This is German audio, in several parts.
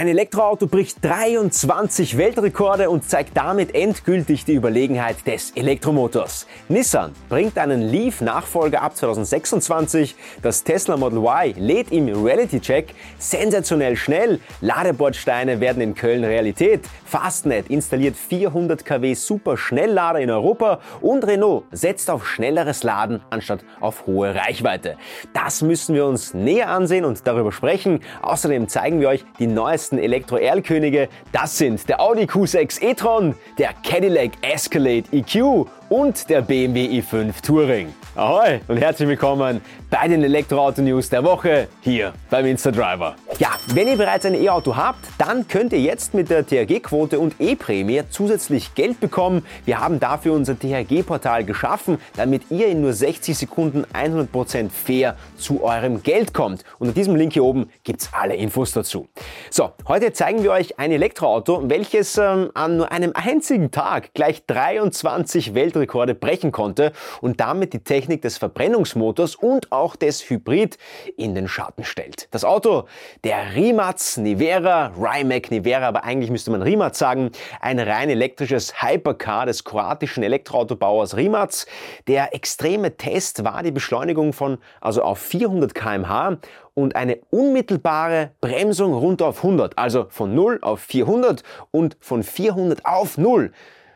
Ein Elektroauto bricht 23 Weltrekorde und zeigt damit endgültig die Überlegenheit des Elektromotors. Nissan bringt einen Leaf-Nachfolger ab 2026, das Tesla Model Y lädt im Reality-Check sensationell schnell, Ladebordsteine werden in Köln Realität, Fastnet installiert 400 kW Superschnelllader in Europa und Renault setzt auf schnelleres Laden anstatt auf hohe Reichweite. Das müssen wir uns näher ansehen und darüber sprechen. Außerdem zeigen wir euch die neuesten ersten Elektro-Erlkönige, das sind der Audi Q6 e-tron, der Cadillac Escalade EQ und der BMW i5 Touring. Ahoi und herzlich willkommen bei den Elektroauto-News der Woche hier beim Instadriver. Ja, wenn ihr bereits ein E-Auto habt, dann könnt ihr jetzt mit der THG-Quote und E-Prämie zusätzlich Geld bekommen. Wir haben dafür unser THG-Portal geschaffen, damit ihr in nur 60 Sekunden 100% fair zu eurem Geld kommt. Unter diesem Link hier oben gibt's alle Infos dazu. So, heute zeigen wir euch ein Elektroauto, welches ähm, an nur einem einzigen Tag gleich 23 Weltrekorde Weltrekorde brechen konnte und damit die Technik des Verbrennungsmotors und auch des Hybrid in den Schatten stellt. Das Auto, der Rimac Nivera, Rimac Nivera, aber eigentlich müsste man Rimac sagen, ein rein elektrisches Hypercar des kroatischen Elektroautobauers Rimac. Der extreme Test war die Beschleunigung von also auf 400 km/h und eine unmittelbare Bremsung runter auf 100, also von 0 auf 400 und von 400 auf 0.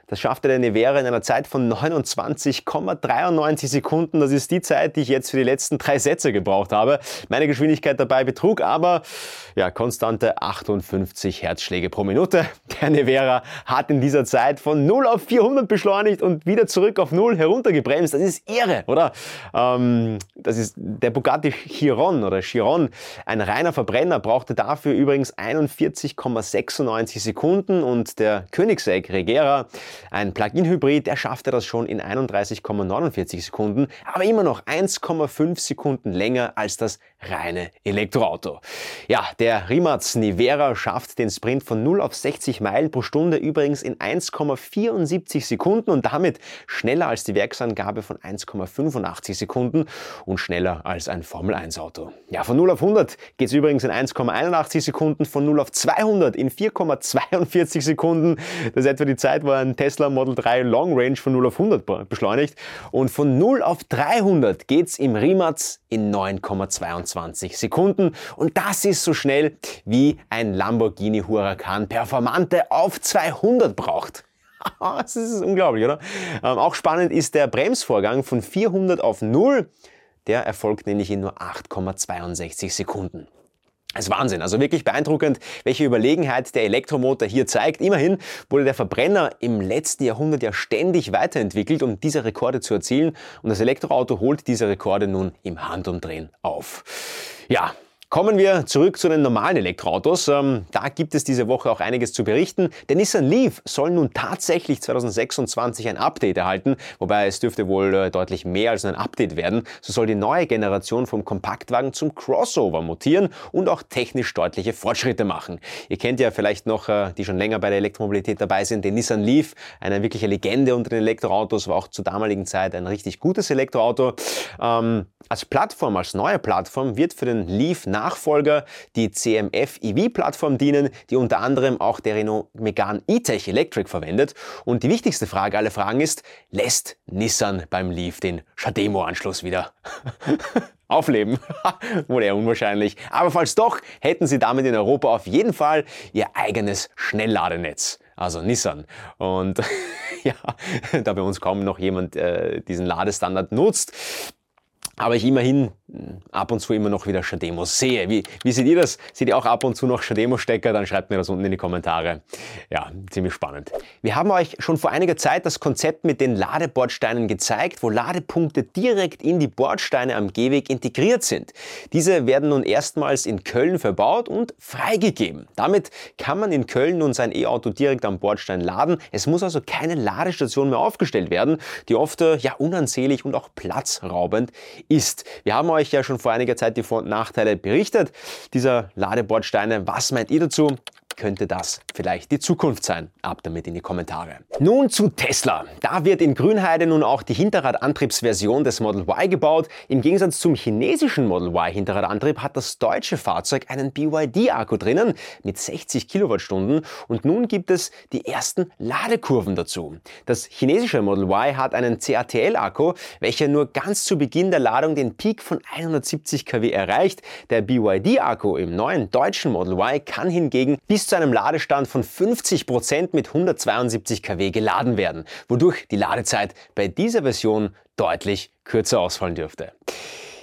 Das schaffte der Nevera in einer Zeit von 29,93 Sekunden. Das ist die Zeit, die ich jetzt für die letzten drei Sätze gebraucht habe. Meine Geschwindigkeit dabei betrug aber ja, konstante 58 Herzschläge pro Minute. Der Nevera hat in dieser Zeit von 0 auf 400 beschleunigt und wieder zurück auf 0 heruntergebremst. Das ist irre, oder? Ähm, das ist der Bugatti Chiron oder Chiron. Ein reiner Verbrenner brauchte dafür übrigens 41,96 Sekunden und der Koenigsegg Regera ein Plug-in-Hybrid, der schaffte das schon in 31,49 Sekunden, aber immer noch 1,5 Sekunden länger als das reine Elektroauto. Ja, der Rimac Nivera schafft den Sprint von 0 auf 60 Meilen pro Stunde übrigens in 1,74 Sekunden und damit schneller als die Werksangabe von 1,85 Sekunden und schneller als ein Formel-1-Auto. Ja, von 0 auf 100 geht es übrigens in 1,81 Sekunden, von 0 auf 200 in 4,42 Sekunden. Das ist etwa die Zeit, wo ein Tesla Model 3 Long Range von 0 auf 100 beschleunigt. Und von 0 auf 300 geht es im Rimac in 9,22 Sekunden. Und das ist so schnell, wie ein Lamborghini Huracan Performante auf 200 braucht. das ist unglaublich, oder? Ähm, auch spannend ist der Bremsvorgang von 400 auf 0. Der erfolgt nämlich in nur 8,62 Sekunden. Das ist Wahnsinn, also wirklich beeindruckend, welche Überlegenheit der Elektromotor hier zeigt. Immerhin wurde der Verbrenner im letzten Jahrhundert ja ständig weiterentwickelt, um diese Rekorde zu erzielen. Und das Elektroauto holt diese Rekorde nun im Handumdrehen auf. Ja, Kommen wir zurück zu den normalen Elektroautos. Ähm, da gibt es diese Woche auch einiges zu berichten. Der Nissan Leaf soll nun tatsächlich 2026 ein Update erhalten, wobei es dürfte wohl äh, deutlich mehr als ein Update werden. So soll die neue Generation vom Kompaktwagen zum Crossover mutieren und auch technisch deutliche Fortschritte machen. Ihr kennt ja vielleicht noch, äh, die schon länger bei der Elektromobilität dabei sind, den Nissan Leaf, eine wirkliche Legende unter den Elektroautos, war auch zur damaligen Zeit ein richtig gutes Elektroauto. Ähm, als Plattform, als neue Plattform wird für den Leaf Nachfolger die CMF EV-Plattform dienen, die unter anderem auch der Renault Megane E-Tech Electric verwendet. Und die wichtigste Frage aller Fragen ist, lässt Nissan beim Leaf den Shademo-Anschluss wieder aufleben? Wohl eher unwahrscheinlich. Aber falls doch, hätten sie damit in Europa auf jeden Fall ihr eigenes Schnellladenetz also Nissan. Und ja, da bei uns kaum noch jemand äh, diesen Ladestandard nutzt, aber ich immerhin ab und zu immer noch wieder Shademos sehe. Wie, wie seht ihr das? Seht ihr auch ab und zu noch Shademo-Stecker? Dann schreibt mir das unten in die Kommentare. Ja, ziemlich spannend. Wir haben euch schon vor einiger Zeit das Konzept mit den Ladebordsteinen gezeigt, wo Ladepunkte direkt in die Bordsteine am Gehweg integriert sind. Diese werden nun erstmals in Köln verbaut und freigegeben. Damit kann man in Köln nun sein E-Auto direkt am Bordstein laden. Es muss also keine Ladestation mehr aufgestellt werden, die oft äh, ja unansehnlich und auch platzraubend ist. Wir haben euch ja schon vor einiger Zeit die Vor- und Nachteile berichtet dieser Ladebordsteine. Was meint ihr dazu? Könnte das vielleicht die Zukunft sein? Ab damit in die Kommentare. Nun zu Tesla. Da wird in Grünheide nun auch die Hinterradantriebsversion des Model Y gebaut. Im Gegensatz zum chinesischen Model Y Hinterradantrieb hat das deutsche Fahrzeug einen BYD-Akku drinnen mit 60 Kilowattstunden und nun gibt es die ersten Ladekurven dazu. Das chinesische Model Y hat einen CATL-Akku, welcher nur ganz zu Beginn der Ladung den Peak von 170 kW erreicht. Der BYD-Akku im neuen deutschen Model Y kann hingegen bis zu einem Ladestand von 50 Prozent mit 172 kW geladen werden, wodurch die Ladezeit bei dieser Version deutlich kürzer ausfallen dürfte.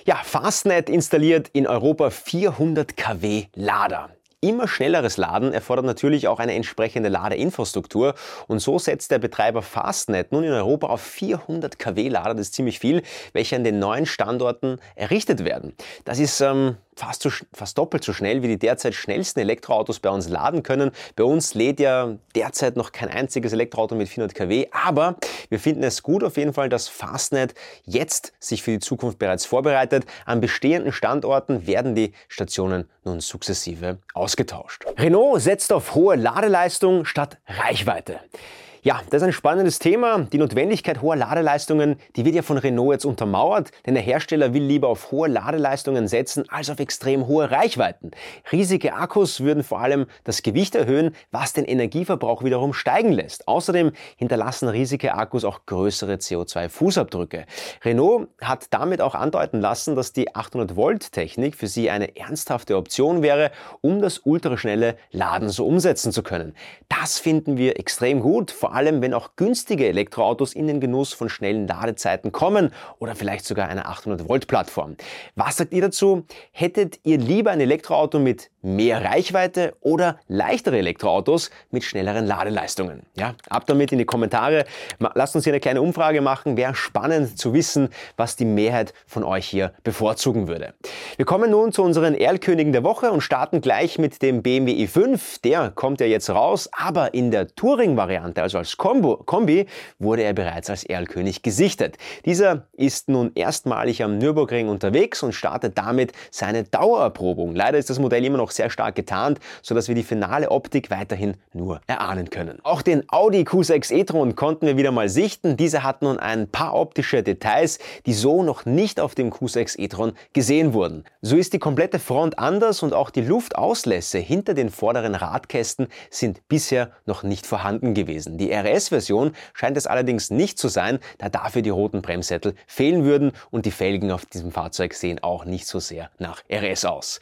Ja, Fastnet installiert in Europa 400 kW Lader. Immer schnelleres Laden erfordert natürlich auch eine entsprechende Ladeinfrastruktur und so setzt der Betreiber Fastnet nun in Europa auf 400 kW Lader, das ist ziemlich viel, welche an den neuen Standorten errichtet werden. Das ist ähm, fast, so, fast doppelt so schnell wie die derzeit schnellsten Elektroautos bei uns laden können. Bei uns lädt ja derzeit noch kein einziges Elektroauto mit 400 kW, aber wir finden es gut auf jeden Fall, dass Fastnet jetzt sich für die Zukunft bereits vorbereitet. An bestehenden Standorten werden die Stationen nun sukzessive ausgetauscht. Renault setzt auf hohe Ladeleistung statt Reichweite. Ja, das ist ein spannendes Thema. Die Notwendigkeit hoher Ladeleistungen, die wird ja von Renault jetzt untermauert, denn der Hersteller will lieber auf hohe Ladeleistungen setzen als auf extrem hohe Reichweiten. Riesige Akkus würden vor allem das Gewicht erhöhen, was den Energieverbrauch wiederum steigen lässt. Außerdem hinterlassen riesige Akkus auch größere CO2-Fußabdrücke. Renault hat damit auch andeuten lassen, dass die 800-Volt-Technik für sie eine ernsthafte Option wäre, um das ultraschnelle Laden so umsetzen zu können. Das finden wir extrem gut, vor allem wenn auch günstige Elektroautos in den Genuss von schnellen Ladezeiten kommen oder vielleicht sogar einer 800-Volt-Plattform. Was sagt ihr dazu? Hättet ihr lieber ein Elektroauto mit mehr Reichweite oder leichtere Elektroautos mit schnelleren Ladeleistungen? Ja, ab damit in die Kommentare. Lasst uns hier eine kleine Umfrage machen. Wäre spannend zu wissen, was die Mehrheit von euch hier bevorzugen würde. Wir kommen nun zu unseren Erlkönigen der Woche und starten gleich mit dem BMW i5. Der kommt ja jetzt raus, aber in der Touring-Variante, also als Kombo, Kombi, wurde er bereits als Erlkönig gesichtet. Dieser ist nun erstmalig am Nürburgring unterwegs und startet damit seine Dauererprobung. Leider ist das Modell immer noch sehr stark getarnt, sodass wir die finale Optik weiterhin nur erahnen können. Auch den Audi Q6 e-tron konnten wir wieder mal sichten. Dieser hat nun ein paar optische Details, die so noch nicht auf dem Q6 e-tron gesehen wurden. So ist die komplette Front anders und auch die Luftauslässe hinter den vorderen Radkästen sind bisher noch nicht vorhanden gewesen. Die RS-Version scheint es allerdings nicht zu sein, da dafür die roten Bremssättel fehlen würden und die Felgen auf diesem Fahrzeug sehen auch nicht so sehr nach RS aus.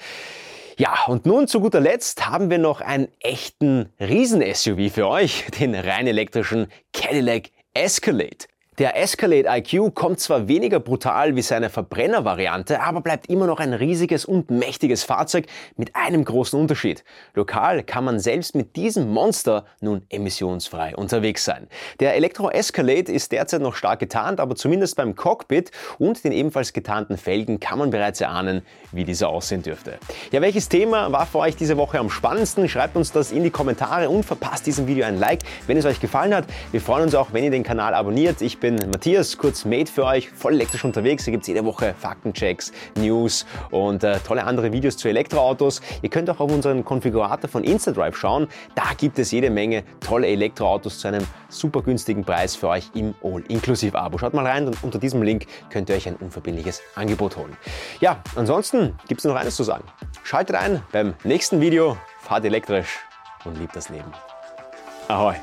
Ja, und nun zu guter Letzt haben wir noch einen echten Riesen-SUV für euch, den rein elektrischen Cadillac Escalade. Der Escalade IQ kommt zwar weniger brutal wie seine Verbrenner-Variante, aber bleibt immer noch ein riesiges und mächtiges Fahrzeug mit einem großen Unterschied. Lokal kann man selbst mit diesem Monster nun emissionsfrei unterwegs sein. Der Elektro Escalade ist derzeit noch stark getarnt, aber zumindest beim Cockpit und den ebenfalls getarnten Felgen kann man bereits erahnen, wie dieser aussehen dürfte. Ja, welches Thema war für euch diese Woche am spannendsten? Schreibt uns das in die Kommentare und verpasst diesem Video ein Like, wenn es euch gefallen hat. Wir freuen uns auch, wenn ihr den Kanal abonniert. Ich bin bin Matthias, kurz Made für euch, voll elektrisch unterwegs. Hier gibt es jede Woche Faktenchecks, News und äh, tolle andere Videos zu Elektroautos. Ihr könnt auch auf unseren Konfigurator von InstaDrive schauen. Da gibt es jede Menge tolle Elektroautos zu einem super günstigen Preis für euch im All-Inklusiv-Abo. Schaut mal rein und unter diesem Link könnt ihr euch ein unverbindliches Angebot holen. Ja, ansonsten gibt es noch eines zu sagen. Schaltet ein beim nächsten Video, fahrt elektrisch und liebt das Leben. Ahoi!